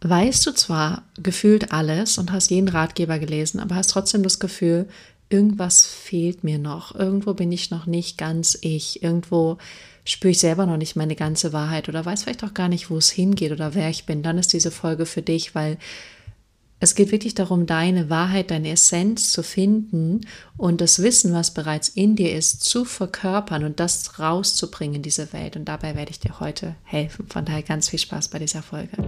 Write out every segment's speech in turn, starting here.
weißt du zwar gefühlt alles und hast jeden Ratgeber gelesen, aber hast trotzdem das Gefühl, irgendwas fehlt mir noch, irgendwo bin ich noch nicht ganz ich, irgendwo spüre ich selber noch nicht meine ganze Wahrheit oder weiß vielleicht auch gar nicht, wo es hingeht oder wer ich bin, dann ist diese Folge für dich, weil es geht wirklich darum, deine Wahrheit, deine Essenz zu finden und das Wissen, was bereits in dir ist, zu verkörpern und das rauszubringen in diese Welt. Und dabei werde ich dir heute helfen. Von daher ganz viel Spaß bei dieser Folge.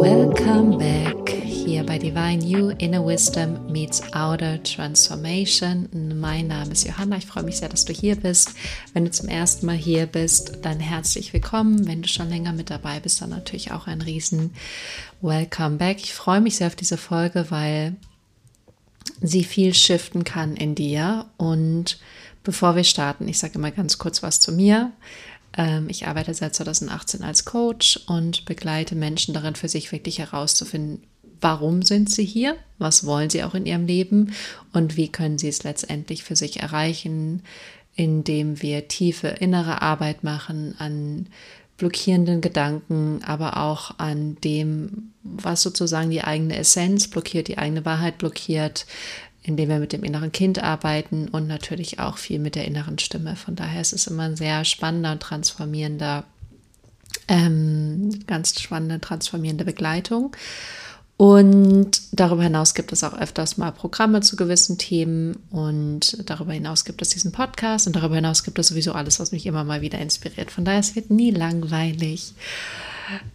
Welcome back hier bei Divine You Inner Wisdom meets Outer Transformation. Mein Name ist Johanna. Ich freue mich sehr, dass du hier bist. Wenn du zum ersten Mal hier bist, dann herzlich willkommen. Wenn du schon länger mit dabei bist, dann natürlich auch ein riesen Welcome back. Ich freue mich sehr auf diese Folge, weil sie viel shiften kann in dir. Und bevor wir starten, ich sage immer ganz kurz was zu mir. Ähm, ich arbeite seit 2018 als Coach und begleite Menschen darin, für sich wirklich herauszufinden, warum sind sie hier, was wollen sie auch in ihrem Leben und wie können sie es letztendlich für sich erreichen, indem wir tiefe innere Arbeit machen an blockierenden Gedanken, aber auch an dem, was sozusagen die eigene Essenz blockiert, die eigene Wahrheit blockiert, indem wir mit dem inneren Kind arbeiten und natürlich auch viel mit der inneren Stimme. Von daher ist es immer ein sehr spannender und transformierender, ähm, ganz spannende, transformierende Begleitung. Und darüber hinaus gibt es auch öfters mal Programme zu gewissen Themen und darüber hinaus gibt es diesen Podcast und darüber hinaus gibt es sowieso alles, was mich immer mal wieder inspiriert. Von daher, es wird nie langweilig.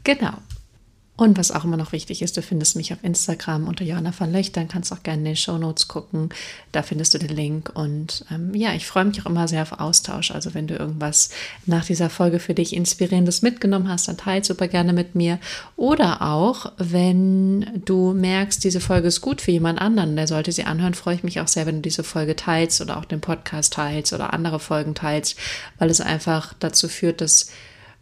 Genau. Und was auch immer noch wichtig ist, du findest mich auf Instagram unter Johanna von Löchtern, kannst auch gerne in den Show Notes gucken, da findest du den Link. Und ähm, ja, ich freue mich auch immer sehr auf Austausch. Also wenn du irgendwas nach dieser Folge für dich Inspirierendes mitgenommen hast, dann teile super gerne mit mir. Oder auch, wenn du merkst, diese Folge ist gut für jemand anderen, der sollte sie anhören, freue ich mich auch sehr, wenn du diese Folge teilst oder auch den Podcast teilst oder andere Folgen teilst, weil es einfach dazu führt, dass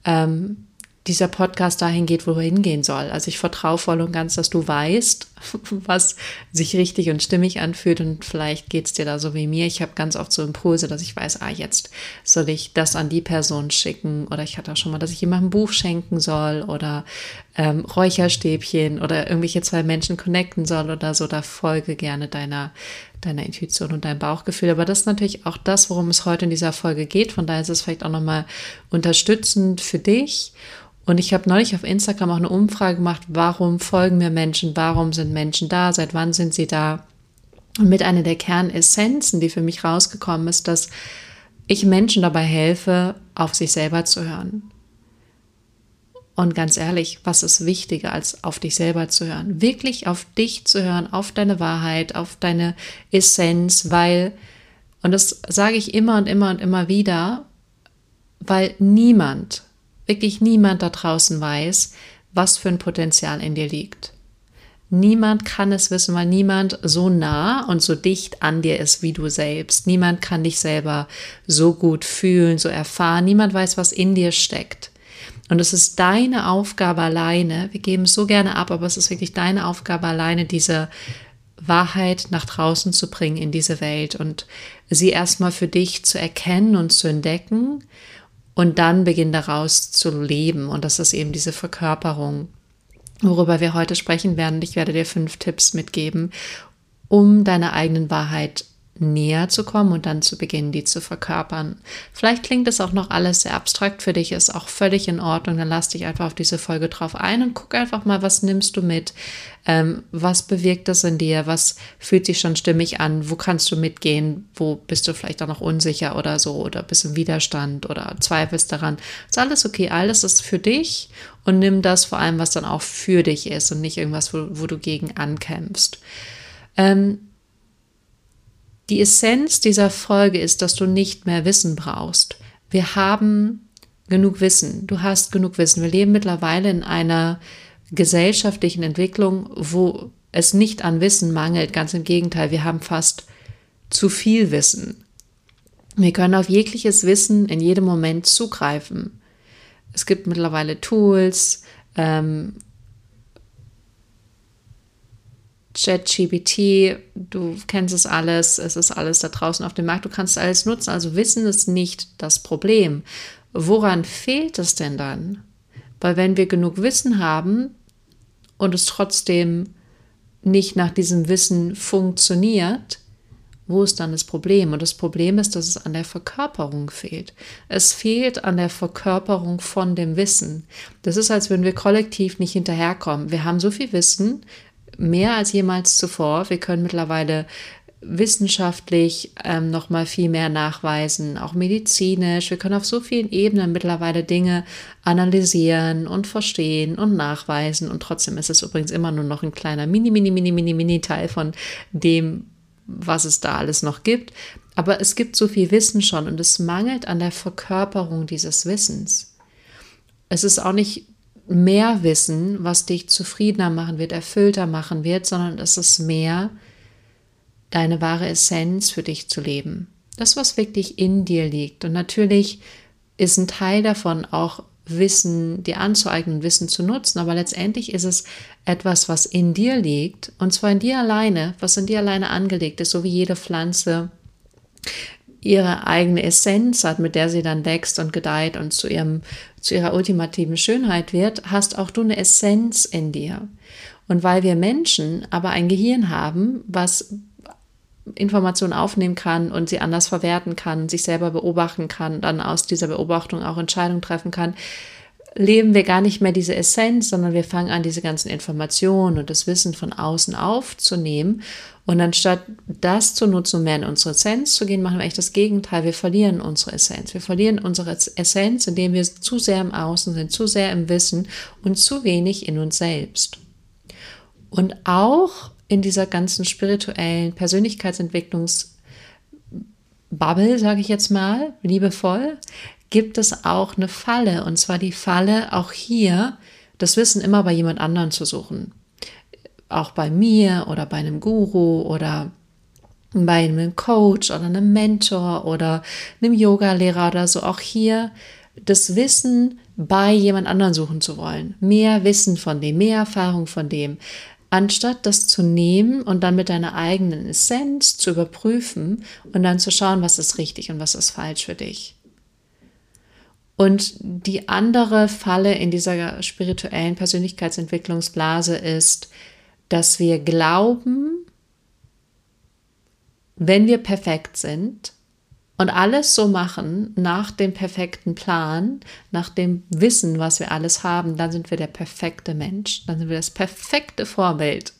ähm, dieser Podcast dahin geht, wo er hingehen soll. Also ich vertraue voll und ganz, dass du weißt, was sich richtig und stimmig anfühlt und vielleicht geht es dir da so wie mir. Ich habe ganz oft so Impulse, dass ich weiß, ah, jetzt soll ich das an die Person schicken oder ich hatte auch schon mal, dass ich jemandem ein Buch schenken soll oder ähm, Räucherstäbchen oder irgendwelche zwei Menschen connecten soll oder so. Da folge gerne deiner deiner Intuition und deinem Bauchgefühl. Aber das ist natürlich auch das, worum es heute in dieser Folge geht. Von daher ist es vielleicht auch nochmal unterstützend für dich und ich habe neulich auf Instagram auch eine Umfrage gemacht, warum folgen mir Menschen, warum sind Menschen da, seit wann sind sie da. Und mit einer der Kernessenzen, die für mich rausgekommen ist, dass ich Menschen dabei helfe, auf sich selber zu hören. Und ganz ehrlich, was ist wichtiger, als auf dich selber zu hören? Wirklich auf dich zu hören, auf deine Wahrheit, auf deine Essenz, weil, und das sage ich immer und immer und immer wieder, weil niemand wirklich niemand da draußen weiß, was für ein Potenzial in dir liegt. Niemand kann es wissen, weil niemand so nah und so dicht an dir ist wie du selbst. Niemand kann dich selber so gut fühlen, so erfahren. Niemand weiß, was in dir steckt. Und es ist deine Aufgabe alleine, wir geben es so gerne ab, aber es ist wirklich deine Aufgabe alleine, diese Wahrheit nach draußen zu bringen in diese Welt und sie erstmal für dich zu erkennen und zu entdecken und dann beginnen daraus zu leben. Und das ist eben diese Verkörperung, worüber wir heute sprechen werden. Ich werde dir fünf Tipps mitgeben, um deiner eigenen Wahrheit näher zu kommen und dann zu beginnen, die zu verkörpern. Vielleicht klingt es auch noch alles sehr abstrakt für dich, ist auch völlig in Ordnung. Dann lass dich einfach auf diese Folge drauf ein und guck einfach mal, was nimmst du mit? Ähm, was bewirkt das in dir? Was fühlt sich schon stimmig an? Wo kannst du mitgehen? Wo bist du vielleicht auch noch unsicher oder so oder bist im Widerstand oder zweifelst daran? Ist alles okay, alles ist für dich und nimm das vor allem, was dann auch für dich ist und nicht irgendwas, wo, wo du gegen ankämpfst. Ähm, die Essenz dieser Folge ist, dass du nicht mehr Wissen brauchst. Wir haben genug Wissen. Du hast genug Wissen. Wir leben mittlerweile in einer gesellschaftlichen Entwicklung, wo es nicht an Wissen mangelt. Ganz im Gegenteil, wir haben fast zu viel Wissen. Wir können auf jegliches Wissen in jedem Moment zugreifen. Es gibt mittlerweile Tools, ähm, ChatGPT, du kennst es alles, es ist alles da draußen auf dem Markt, du kannst alles nutzen. Also Wissen ist nicht das Problem. woran fehlt es denn dann? Weil wenn wir genug Wissen haben und es trotzdem nicht nach diesem Wissen funktioniert, wo ist dann das Problem? Und das Problem ist, dass es an der Verkörperung fehlt. Es fehlt an der Verkörperung von dem Wissen. Das ist, als würden wir kollektiv nicht hinterherkommen. Wir haben so viel Wissen, mehr als jemals zuvor. Wir können mittlerweile wissenschaftlich ähm, noch mal viel mehr nachweisen, auch medizinisch. Wir können auf so vielen Ebenen mittlerweile Dinge analysieren und verstehen und nachweisen. Und trotzdem ist es übrigens immer nur noch ein kleiner mini, mini, mini, mini, mini Teil von dem, was es da alles noch gibt. Aber es gibt so viel Wissen schon und es mangelt an der Verkörperung dieses Wissens. Es ist auch nicht mehr Wissen, was dich zufriedener machen wird, erfüllter machen wird, sondern es ist mehr, deine wahre Essenz für dich zu leben. Das, was wirklich in dir liegt. Und natürlich ist ein Teil davon auch Wissen, dir anzueignen, Wissen zu nutzen, aber letztendlich ist es etwas, was in dir liegt, und zwar in dir alleine, was in dir alleine angelegt ist, so wie jede Pflanze ihre eigene Essenz hat, mit der sie dann wächst und gedeiht und zu ihrem, zu ihrer ultimativen Schönheit wird, hast auch du eine Essenz in dir. Und weil wir Menschen aber ein Gehirn haben, was Informationen aufnehmen kann und sie anders verwerten kann, sich selber beobachten kann, dann aus dieser Beobachtung auch Entscheidungen treffen kann, leben wir gar nicht mehr diese Essenz, sondern wir fangen an, diese ganzen Informationen und das Wissen von außen aufzunehmen. Und anstatt das zu nutzen, um mehr in unsere Essenz zu gehen, machen wir eigentlich das Gegenteil. Wir verlieren unsere Essenz. Wir verlieren unsere Essenz, indem wir zu sehr im Außen sind, zu sehr im Wissen und zu wenig in uns selbst. Und auch in dieser ganzen spirituellen Persönlichkeitsentwicklungsbubble, sage ich jetzt mal, liebevoll, gibt es auch eine Falle. Und zwar die Falle, auch hier das Wissen immer bei jemand anderen zu suchen. Auch bei mir oder bei einem Guru oder bei einem Coach oder einem Mentor oder einem Yoga-Lehrer oder so. Auch hier das Wissen bei jemand anderen suchen zu wollen. Mehr Wissen von dem, mehr Erfahrung von dem anstatt das zu nehmen und dann mit deiner eigenen Essenz zu überprüfen und dann zu schauen, was ist richtig und was ist falsch für dich. Und die andere Falle in dieser spirituellen Persönlichkeitsentwicklungsblase ist, dass wir glauben, wenn wir perfekt sind, und alles so machen nach dem perfekten Plan, nach dem Wissen, was wir alles haben, dann sind wir der perfekte Mensch, dann sind wir das perfekte Vorbild.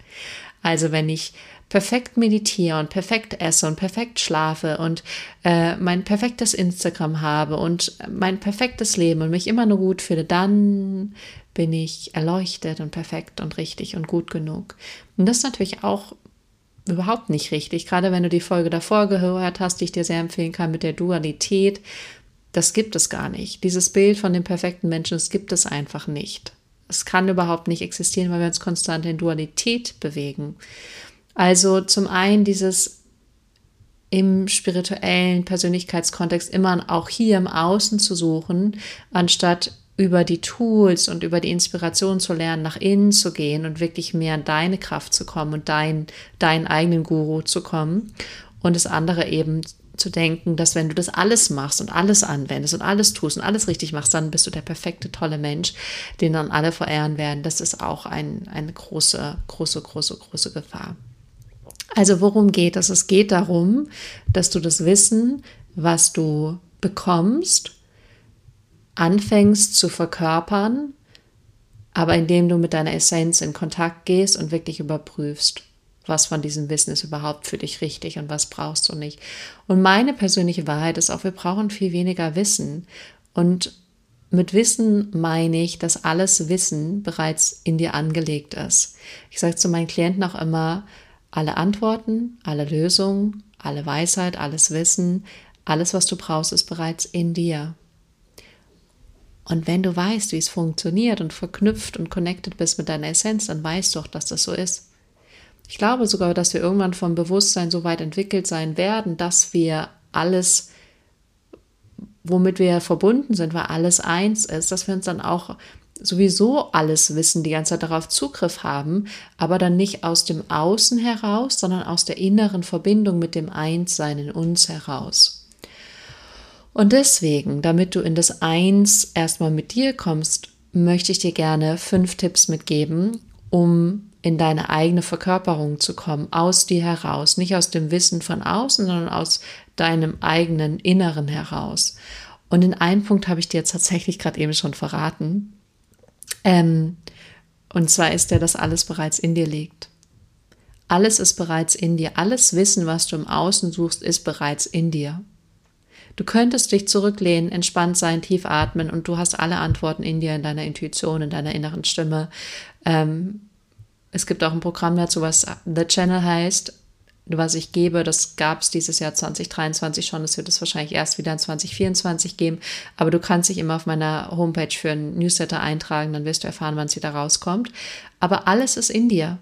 Also wenn ich perfekt meditiere und perfekt esse und perfekt schlafe und äh, mein perfektes Instagram habe und mein perfektes Leben und mich immer nur gut fühle, dann bin ich erleuchtet und perfekt und richtig und gut genug. Und das ist natürlich auch überhaupt nicht richtig. Gerade wenn du die Folge davor gehört hast, die ich dir sehr empfehlen kann mit der Dualität, das gibt es gar nicht. Dieses Bild von dem perfekten Menschen, das gibt es einfach nicht. Es kann überhaupt nicht existieren, weil wir uns konstant in Dualität bewegen. Also zum einen dieses im spirituellen Persönlichkeitskontext immer auch hier im Außen zu suchen, anstatt über die Tools und über die Inspiration zu lernen, nach innen zu gehen und wirklich mehr in deine Kraft zu kommen und dein, deinen eigenen Guru zu kommen. Und das andere eben zu denken, dass wenn du das alles machst und alles anwendest und alles tust und alles richtig machst, dann bist du der perfekte, tolle Mensch, den dann alle verehren werden. Das ist auch ein, eine große, große, große, große Gefahr. Also worum geht es? Es geht darum, dass du das Wissen, was du bekommst, anfängst zu verkörpern, aber indem du mit deiner Essenz in Kontakt gehst und wirklich überprüfst, was von diesem Wissen ist überhaupt für dich richtig und was brauchst du nicht. Und meine persönliche Wahrheit ist auch, wir brauchen viel weniger Wissen. Und mit Wissen meine ich, dass alles Wissen bereits in dir angelegt ist. Ich sage zu meinen Klienten auch immer, alle Antworten, alle Lösungen, alle Weisheit, alles Wissen, alles, was du brauchst, ist bereits in dir. Und wenn du weißt, wie es funktioniert und verknüpft und connected bist mit deiner Essenz, dann weißt du auch, dass das so ist. Ich glaube sogar, dass wir irgendwann vom Bewusstsein so weit entwickelt sein werden, dass wir alles, womit wir verbunden sind, weil alles eins ist, dass wir uns dann auch sowieso alles wissen, die ganze Zeit darauf Zugriff haben, aber dann nicht aus dem Außen heraus, sondern aus der inneren Verbindung mit dem Einssein in uns heraus. Und deswegen, damit du in das Eins erstmal mit dir kommst, möchte ich dir gerne fünf Tipps mitgeben, um in deine eigene Verkörperung zu kommen, aus dir heraus, nicht aus dem Wissen von außen, sondern aus deinem eigenen Inneren heraus. Und in einem Punkt habe ich dir tatsächlich gerade eben schon verraten. Ähm, und zwar ist der, dass alles bereits in dir liegt. Alles ist bereits in dir. Alles Wissen, was du im Außen suchst, ist bereits in dir. Du könntest dich zurücklehnen, entspannt sein, tief atmen und du hast alle Antworten in dir, in deiner Intuition, in deiner inneren Stimme. Ähm, es gibt auch ein Programm dazu, was The Channel heißt, was ich gebe. Das gab es dieses Jahr 2023 schon. Das wird es wahrscheinlich erst wieder in 2024 geben. Aber du kannst dich immer auf meiner Homepage für ein Newsletter eintragen, dann wirst du erfahren, wann es wieder rauskommt. Aber alles ist in dir.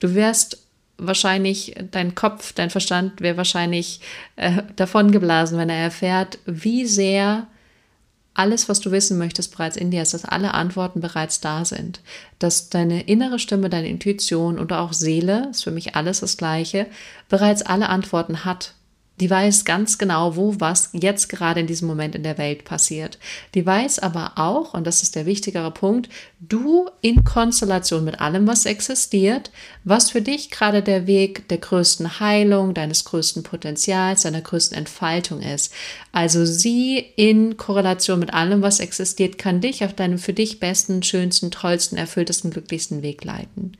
Du wirst wahrscheinlich, dein Kopf, dein Verstand wäre wahrscheinlich äh, davongeblasen, wenn er erfährt, wie sehr alles, was du wissen möchtest, bereits in dir ist, dass alle Antworten bereits da sind, dass deine innere Stimme, deine Intuition oder auch Seele, ist für mich alles das Gleiche, bereits alle Antworten hat die weiß ganz genau, wo was jetzt gerade in diesem Moment in der Welt passiert. Die weiß aber auch, und das ist der wichtigere Punkt, du in Konstellation mit allem, was existiert, was für dich gerade der Weg der größten Heilung, deines größten Potenzials, deiner größten Entfaltung ist. Also sie in Korrelation mit allem, was existiert, kann dich auf deinem für dich besten, schönsten, tollsten, erfülltesten, glücklichsten Weg leiten.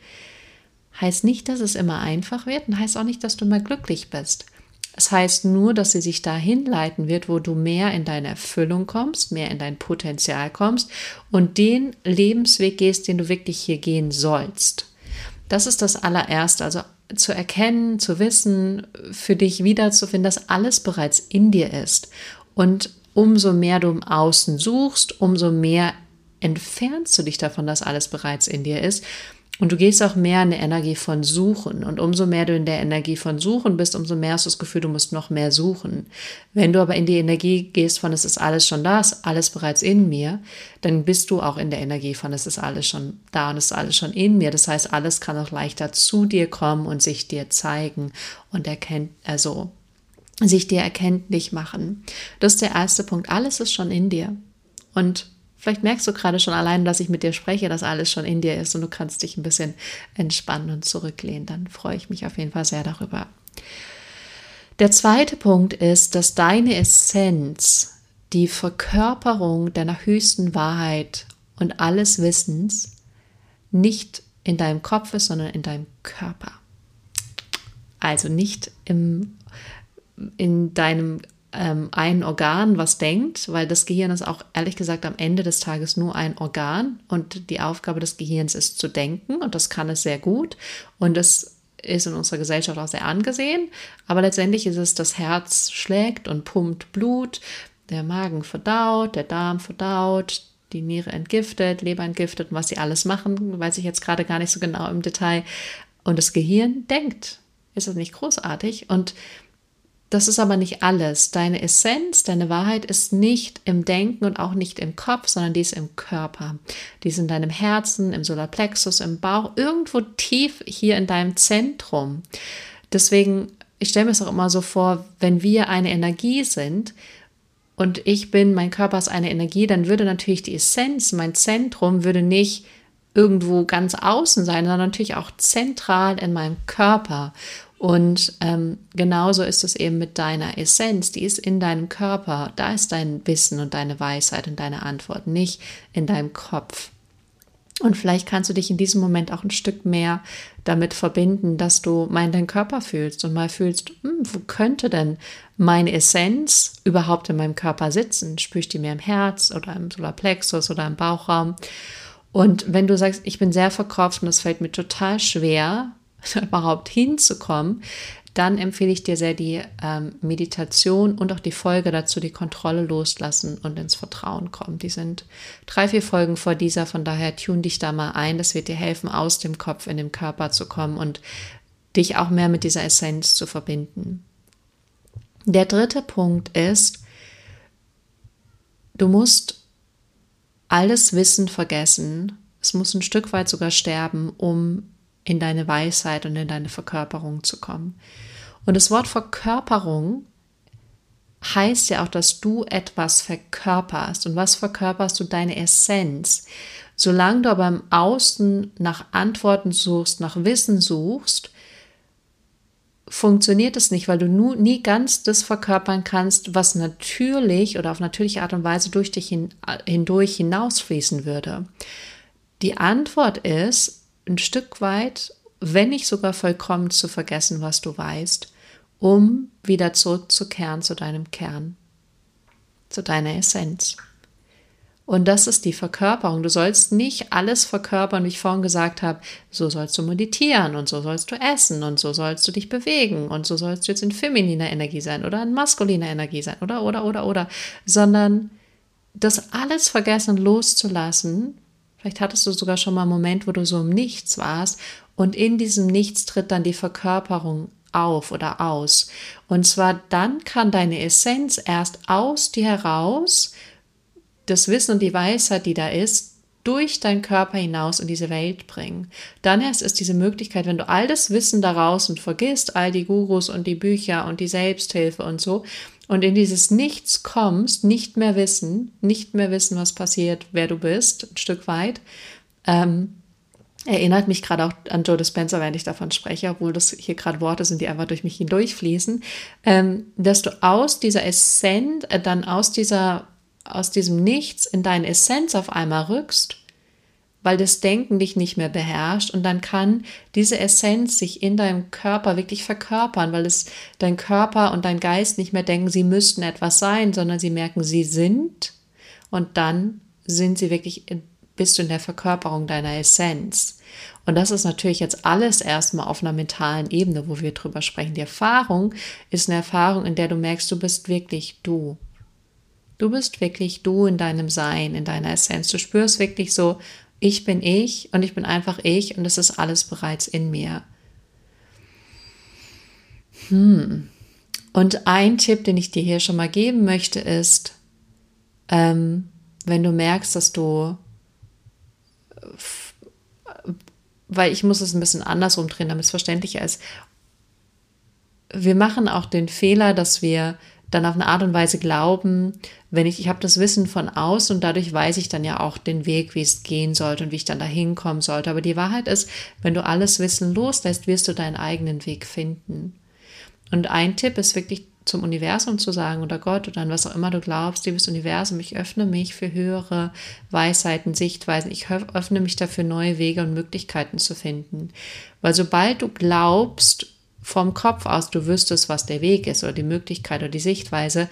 Heißt nicht, dass es immer einfach wird und heißt auch nicht, dass du immer glücklich bist. Es heißt nur, dass sie sich dahin leiten wird, wo du mehr in deine Erfüllung kommst, mehr in dein Potenzial kommst und den Lebensweg gehst, den du wirklich hier gehen sollst. Das ist das allererste, also zu erkennen, zu wissen, für dich wiederzufinden, dass alles bereits in dir ist. Und umso mehr du im Außen suchst, umso mehr entfernst du dich davon, dass alles bereits in dir ist. Und du gehst auch mehr in der Energie von Suchen. Und umso mehr du in der Energie von Suchen bist, umso mehr hast du das Gefühl, du musst noch mehr suchen. Wenn du aber in die Energie gehst von es ist alles schon da, ist alles bereits in mir, dann bist du auch in der Energie von es ist alles schon da und es ist alles schon in mir. Das heißt, alles kann auch leichter zu dir kommen und sich dir zeigen und erkennt, also sich dir erkenntlich machen. Das ist der erste Punkt. Alles ist schon in dir. Und Vielleicht merkst du gerade schon allein, dass ich mit dir spreche, dass alles schon in dir ist und du kannst dich ein bisschen entspannen und zurücklehnen. Dann freue ich mich auf jeden Fall sehr darüber. Der zweite Punkt ist, dass deine Essenz, die Verkörperung deiner höchsten Wahrheit und alles Wissens nicht in deinem Kopf ist, sondern in deinem Körper. Also nicht im, in deinem ähm, ein Organ was denkt, weil das Gehirn ist auch ehrlich gesagt am Ende des Tages nur ein Organ und die Aufgabe des Gehirns ist zu denken und das kann es sehr gut und das ist in unserer Gesellschaft auch sehr angesehen, aber letztendlich ist es, das Herz schlägt und pumpt Blut, der Magen verdaut, der Darm verdaut, die Niere entgiftet, Leber entgiftet und was sie alles machen, weiß ich jetzt gerade gar nicht so genau im Detail. Und das Gehirn denkt. Ist das nicht großartig? Und das ist aber nicht alles. Deine Essenz, deine Wahrheit ist nicht im Denken und auch nicht im Kopf, sondern die ist im Körper. Die ist in deinem Herzen, im Solarplexus, im Bauch, irgendwo tief hier in deinem Zentrum. Deswegen, ich stelle mir es auch immer so vor, wenn wir eine Energie sind und ich bin, mein Körper ist eine Energie, dann würde natürlich die Essenz, mein Zentrum, würde nicht irgendwo ganz außen sein, sondern natürlich auch zentral in meinem Körper. Und ähm, genauso ist es eben mit deiner Essenz, die ist in deinem Körper, da ist dein Wissen und deine Weisheit und deine Antwort, nicht in deinem Kopf. Und vielleicht kannst du dich in diesem Moment auch ein Stück mehr damit verbinden, dass du mal in deinen Körper fühlst und mal fühlst, hm, wo könnte denn meine Essenz überhaupt in meinem Körper sitzen? Spüre ich die mehr im Herz oder im Solarplexus oder im Bauchraum? Und wenn du sagst, ich bin sehr verkopft und es fällt mir total schwer, überhaupt hinzukommen, dann empfehle ich dir sehr die ähm, Meditation und auch die Folge dazu, die Kontrolle loslassen und ins Vertrauen kommen. Die sind drei, vier Folgen vor dieser, von daher tune dich da mal ein. Das wird dir helfen, aus dem Kopf in den Körper zu kommen und dich auch mehr mit dieser Essenz zu verbinden. Der dritte Punkt ist, du musst alles Wissen vergessen. Es muss ein Stück weit sogar sterben, um in deine Weisheit und in deine Verkörperung zu kommen. Und das Wort Verkörperung heißt ja auch, dass du etwas verkörperst. Und was verkörperst du? Deine Essenz. Solange du aber im Außen nach Antworten suchst, nach Wissen suchst, funktioniert es nicht, weil du nu, nie ganz das verkörpern kannst, was natürlich oder auf natürliche Art und Weise durch dich hin, hindurch hinausfließen würde. Die Antwort ist, ein Stück weit, wenn nicht sogar vollkommen zu vergessen, was du weißt, um wieder zurückzukehren zu deinem Kern, zu deiner Essenz. Und das ist die Verkörperung. Du sollst nicht alles verkörpern, wie ich vorhin gesagt habe, so sollst du meditieren und so sollst du essen und so sollst du dich bewegen und so sollst du jetzt in femininer Energie sein oder in maskuliner Energie sein oder, oder, oder, oder, sondern das alles vergessen loszulassen. Vielleicht hattest du sogar schon mal einen Moment, wo du so im Nichts warst und in diesem Nichts tritt dann die Verkörperung auf oder aus. Und zwar dann kann deine Essenz erst aus dir heraus das Wissen und die Weisheit, die da ist, durch deinen Körper hinaus in diese Welt bringen. Dann erst ist diese Möglichkeit, wenn du all das Wissen daraus und vergisst, all die Gurus und die Bücher und die Selbsthilfe und so, und in dieses Nichts kommst, nicht mehr wissen, nicht mehr wissen, was passiert, wer du bist, ein Stück weit, ähm, erinnert mich gerade auch an Joe Dispenza, wenn ich davon spreche, obwohl das hier gerade Worte sind, die einfach durch mich hindurchfließen, ähm, dass du aus dieser Essenz, äh, dann aus dieser aus diesem Nichts in deine Essenz auf einmal rückst, weil das Denken dich nicht mehr beherrscht und dann kann diese Essenz sich in deinem Körper wirklich verkörpern, weil es dein Körper und dein Geist nicht mehr denken, sie müssten etwas sein, sondern sie merken, sie sind und dann sind sie wirklich, bist du in der Verkörperung deiner Essenz. Und das ist natürlich jetzt alles erstmal auf einer mentalen Ebene, wo wir drüber sprechen. Die Erfahrung ist eine Erfahrung, in der du merkst, du bist wirklich du. Du bist wirklich du in deinem Sein, in deiner Essenz. Du spürst wirklich so, ich bin ich und ich bin einfach ich und es ist alles bereits in mir. Hm. Und ein Tipp, den ich dir hier schon mal geben möchte, ist, ähm, wenn du merkst, dass du, weil ich muss es ein bisschen andersrum drehen, damit es verständlicher ist. Wir machen auch den Fehler, dass wir dann auf eine Art und Weise glauben, wenn ich, ich habe das Wissen von außen und dadurch weiß ich dann ja auch den Weg, wie es gehen sollte und wie ich dann da hinkommen sollte. Aber die Wahrheit ist, wenn du alles Wissen loslässt, wirst du deinen eigenen Weg finden. Und ein Tipp ist wirklich zum Universum zu sagen oder Gott oder an was auch immer du glaubst, liebes Universum, ich öffne mich für höhere Weisheiten, Sichtweisen, ich öffne mich dafür, neue Wege und Möglichkeiten zu finden. Weil sobald du glaubst, vom Kopf aus, du wüsstest, was der Weg ist oder die Möglichkeit oder die Sichtweise,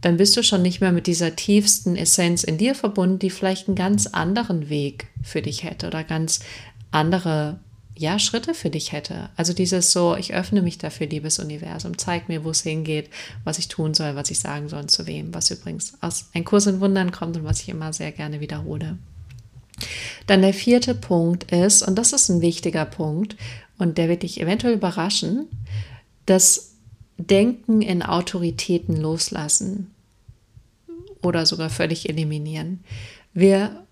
dann bist du schon nicht mehr mit dieser tiefsten Essenz in dir verbunden, die vielleicht einen ganz anderen Weg für dich hätte oder ganz andere ja, Schritte für dich hätte. Also dieses so, ich öffne mich dafür, liebes Universum, zeig mir, wo es hingeht, was ich tun soll, was ich sagen soll und zu wem, was übrigens aus Ein Kurs in Wundern kommt und was ich immer sehr gerne wiederhole. Dann der vierte Punkt ist, und das ist ein wichtiger Punkt, und der wird dich eventuell überraschen, das Denken in Autoritäten loslassen oder sogar völlig eliminieren. Wir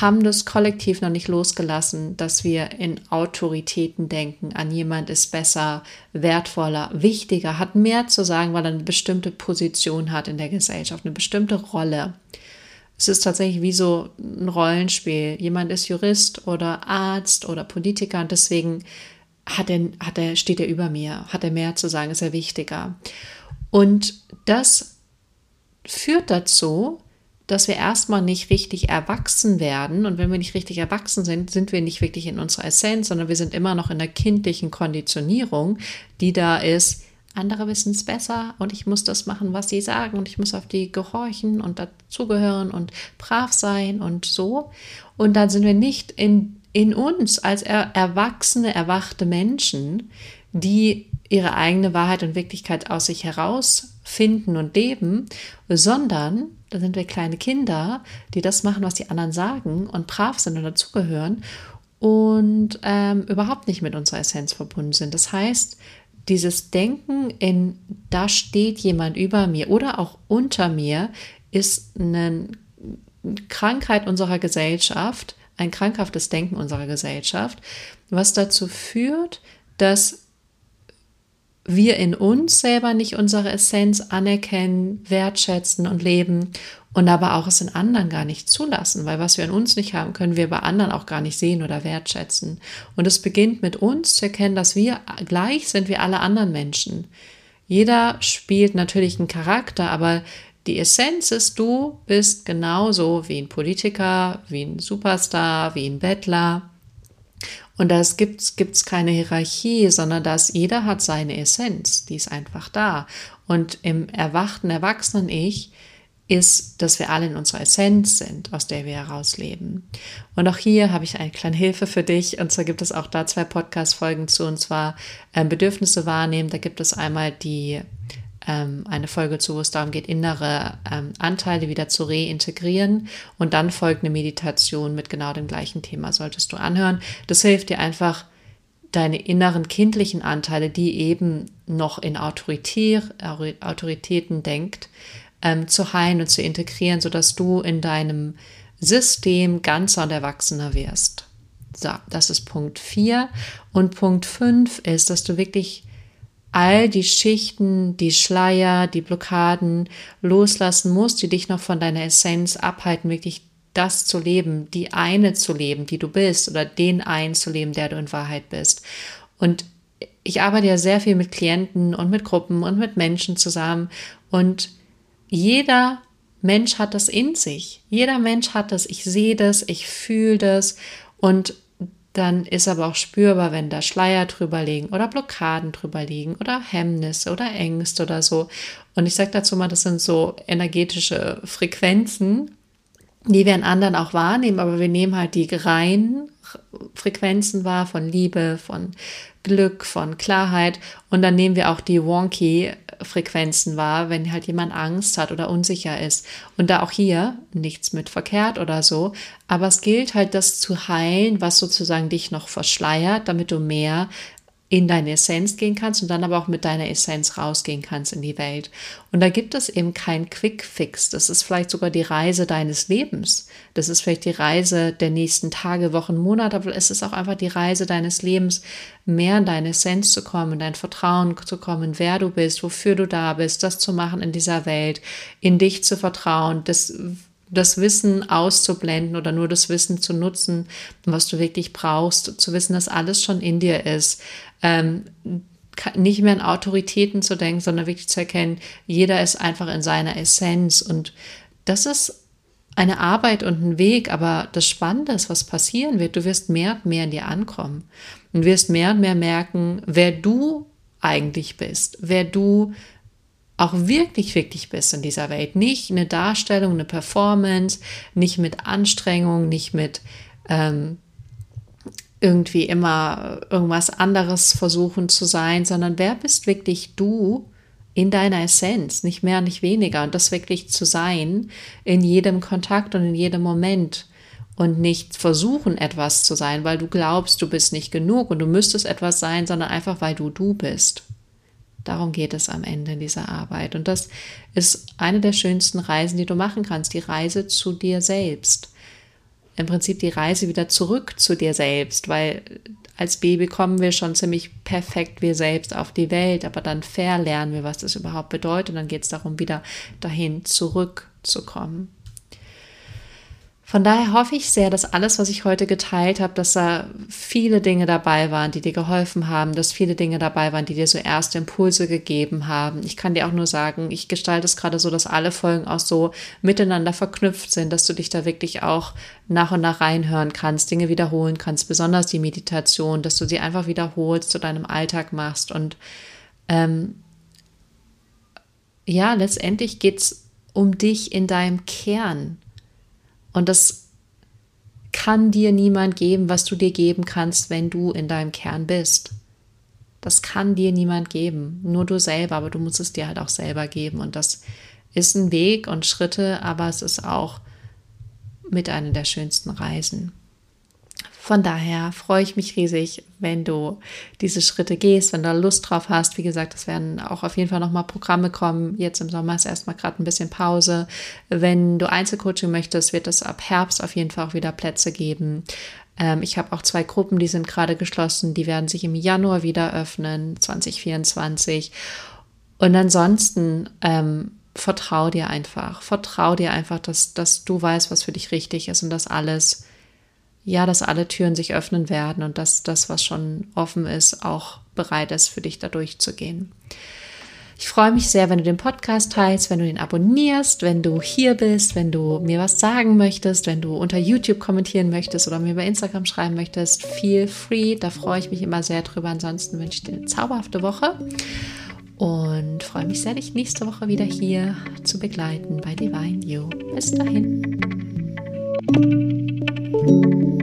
haben das kollektiv noch nicht losgelassen, dass wir in Autoritäten denken. An jemand ist besser, wertvoller, wichtiger, hat mehr zu sagen, weil er eine bestimmte Position hat in der Gesellschaft, eine bestimmte Rolle. Es ist tatsächlich wie so ein Rollenspiel. Jemand ist Jurist oder Arzt oder Politiker und deswegen hat er, hat er, steht er über mir, hat er mehr zu sagen, ist er wichtiger. Und das führt dazu, dass wir erstmal nicht richtig erwachsen werden. Und wenn wir nicht richtig erwachsen sind, sind wir nicht wirklich in unserer Essenz, sondern wir sind immer noch in der kindlichen Konditionierung, die da ist. Andere wissen es besser und ich muss das machen, was sie sagen und ich muss auf die gehorchen und dazugehören und brav sein und so. Und dann sind wir nicht in in uns als er, erwachsene, erwachte Menschen, die ihre eigene Wahrheit und Wirklichkeit aus sich herausfinden und leben, sondern da sind wir kleine Kinder, die das machen, was die anderen sagen und brav sind und dazugehören und ähm, überhaupt nicht mit unserer Essenz verbunden sind. Das heißt, dieses Denken in, da steht jemand über mir oder auch unter mir, ist eine Krankheit unserer Gesellschaft, ein krankhaftes Denken unserer Gesellschaft, was dazu führt, dass wir in uns selber nicht unsere Essenz anerkennen, wertschätzen und leben und aber auch es in anderen gar nicht zulassen, weil was wir in uns nicht haben, können wir bei anderen auch gar nicht sehen oder wertschätzen. Und es beginnt mit uns zu erkennen, dass wir gleich sind wie alle anderen Menschen. Jeder spielt natürlich einen Charakter, aber die Essenz ist, du bist genauso wie ein Politiker, wie ein Superstar, wie ein Bettler. Und da gibt es keine Hierarchie, sondern dass jeder hat seine Essenz, die ist einfach da. Und im erwachten Erwachsenen-Ich ist, dass wir alle in unserer Essenz sind, aus der wir herausleben. Und auch hier habe ich eine kleine Hilfe für dich. Und zwar gibt es auch da zwei Podcast-Folgen zu, und zwar ähm, Bedürfnisse wahrnehmen. Da gibt es einmal die ähm, eine Folge zu, wo es darum geht, innere ähm, Anteile wieder zu reintegrieren. Und dann folgt eine Meditation mit genau dem gleichen Thema, solltest du anhören. Das hilft dir einfach, deine inneren kindlichen Anteile, die eben noch in Autoritär, Autoritäten denkt, ähm, zu heilen und zu integrieren, sodass du in deinem System ganzer und erwachsener wirst. So, das ist Punkt 4. Und Punkt 5 ist, dass du wirklich all die Schichten, die Schleier, die Blockaden loslassen musst, die dich noch von deiner Essenz abhalten, wirklich das zu leben, die eine zu leben, die du bist, oder den einen zu leben, der du in Wahrheit bist. Und ich arbeite ja sehr viel mit Klienten und mit Gruppen und mit Menschen zusammen und jeder Mensch hat das in sich. Jeder Mensch hat das. Ich sehe das, ich fühle das und dann ist aber auch spürbar, wenn da Schleier drüber liegen oder Blockaden drüber liegen oder Hemmnisse oder Ängste oder so. Und ich sage dazu mal, das sind so energetische Frequenzen, die wir in anderen auch wahrnehmen, aber wir nehmen halt die reinen Frequenzen wahr von Liebe, von Glück, von Klarheit und dann nehmen wir auch die wonky Frequenzen wahr, wenn halt jemand Angst hat oder unsicher ist. Und da auch hier nichts mit verkehrt oder so, aber es gilt halt, das zu heilen, was sozusagen dich noch verschleiert, damit du mehr in deine Essenz gehen kannst und dann aber auch mit deiner Essenz rausgehen kannst in die Welt. Und da gibt es eben kein Quick Fix. Das ist vielleicht sogar die Reise deines Lebens. Das ist vielleicht die Reise der nächsten Tage, Wochen, Monate, aber es ist auch einfach die Reise deines Lebens, mehr in deine Essenz zu kommen, in dein Vertrauen zu kommen, wer du bist, wofür du da bist, das zu machen in dieser Welt, in dich zu vertrauen, das das Wissen auszublenden oder nur das Wissen zu nutzen, was du wirklich brauchst, zu wissen, dass alles schon in dir ist. Ähm, nicht mehr an Autoritäten zu denken, sondern wirklich zu erkennen, jeder ist einfach in seiner Essenz. Und das ist eine Arbeit und ein Weg, aber das Spannende ist, was passieren wird. Du wirst mehr und mehr in dir ankommen und wirst mehr und mehr merken, wer du eigentlich bist, wer du auch wirklich, wirklich bist in dieser Welt. Nicht eine Darstellung, eine Performance, nicht mit Anstrengung, nicht mit ähm, irgendwie immer irgendwas anderes versuchen zu sein, sondern wer bist wirklich du in deiner Essenz, nicht mehr, nicht weniger. Und das wirklich zu sein in jedem Kontakt und in jedem Moment und nicht versuchen, etwas zu sein, weil du glaubst, du bist nicht genug und du müsstest etwas sein, sondern einfach, weil du du bist. Darum geht es am Ende in dieser Arbeit. Und das ist eine der schönsten Reisen, die du machen kannst, die Reise zu dir selbst. Im Prinzip die Reise wieder zurück zu dir selbst, weil als Baby kommen wir schon ziemlich perfekt wir selbst auf die Welt, aber dann verlernen wir, was das überhaupt bedeutet. Und dann geht es darum, wieder dahin zurückzukommen. Von daher hoffe ich sehr, dass alles, was ich heute geteilt habe, dass da viele Dinge dabei waren, die dir geholfen haben, dass viele Dinge dabei waren, die dir so erste Impulse gegeben haben. Ich kann dir auch nur sagen, ich gestalte es gerade so, dass alle Folgen auch so miteinander verknüpft sind, dass du dich da wirklich auch nach und nach reinhören kannst, Dinge wiederholen kannst, besonders die Meditation, dass du sie einfach wiederholst, zu deinem Alltag machst und ähm, ja, letztendlich geht es um dich in deinem Kern. Und das kann dir niemand geben, was du dir geben kannst, wenn du in deinem Kern bist. Das kann dir niemand geben, nur du selber, aber du musst es dir halt auch selber geben. Und das ist ein Weg und Schritte, aber es ist auch mit einer der schönsten Reisen. Von daher freue ich mich riesig, wenn du diese Schritte gehst, wenn du Lust drauf hast. Wie gesagt, es werden auch auf jeden Fall nochmal Programme kommen. Jetzt im Sommer ist erstmal gerade ein bisschen Pause. Wenn du Einzelcoaching möchtest, wird es ab Herbst auf jeden Fall auch wieder Plätze geben. Ähm, ich habe auch zwei Gruppen, die sind gerade geschlossen, die werden sich im Januar wieder öffnen, 2024. Und ansonsten ähm, vertrau dir einfach, vertrau dir einfach, dass, dass du weißt, was für dich richtig ist und dass alles, ja, dass alle Türen sich öffnen werden und dass das, was schon offen ist, auch bereit ist, für dich da durchzugehen. Ich freue mich sehr, wenn du den Podcast teilst, wenn du ihn abonnierst, wenn du hier bist, wenn du mir was sagen möchtest, wenn du unter YouTube kommentieren möchtest oder mir bei Instagram schreiben möchtest. Feel free, da freue ich mich immer sehr drüber. Ansonsten wünsche ich dir eine zauberhafte Woche und freue mich sehr, dich nächste Woche wieder hier zu begleiten bei Divine You. Bis dahin. thank you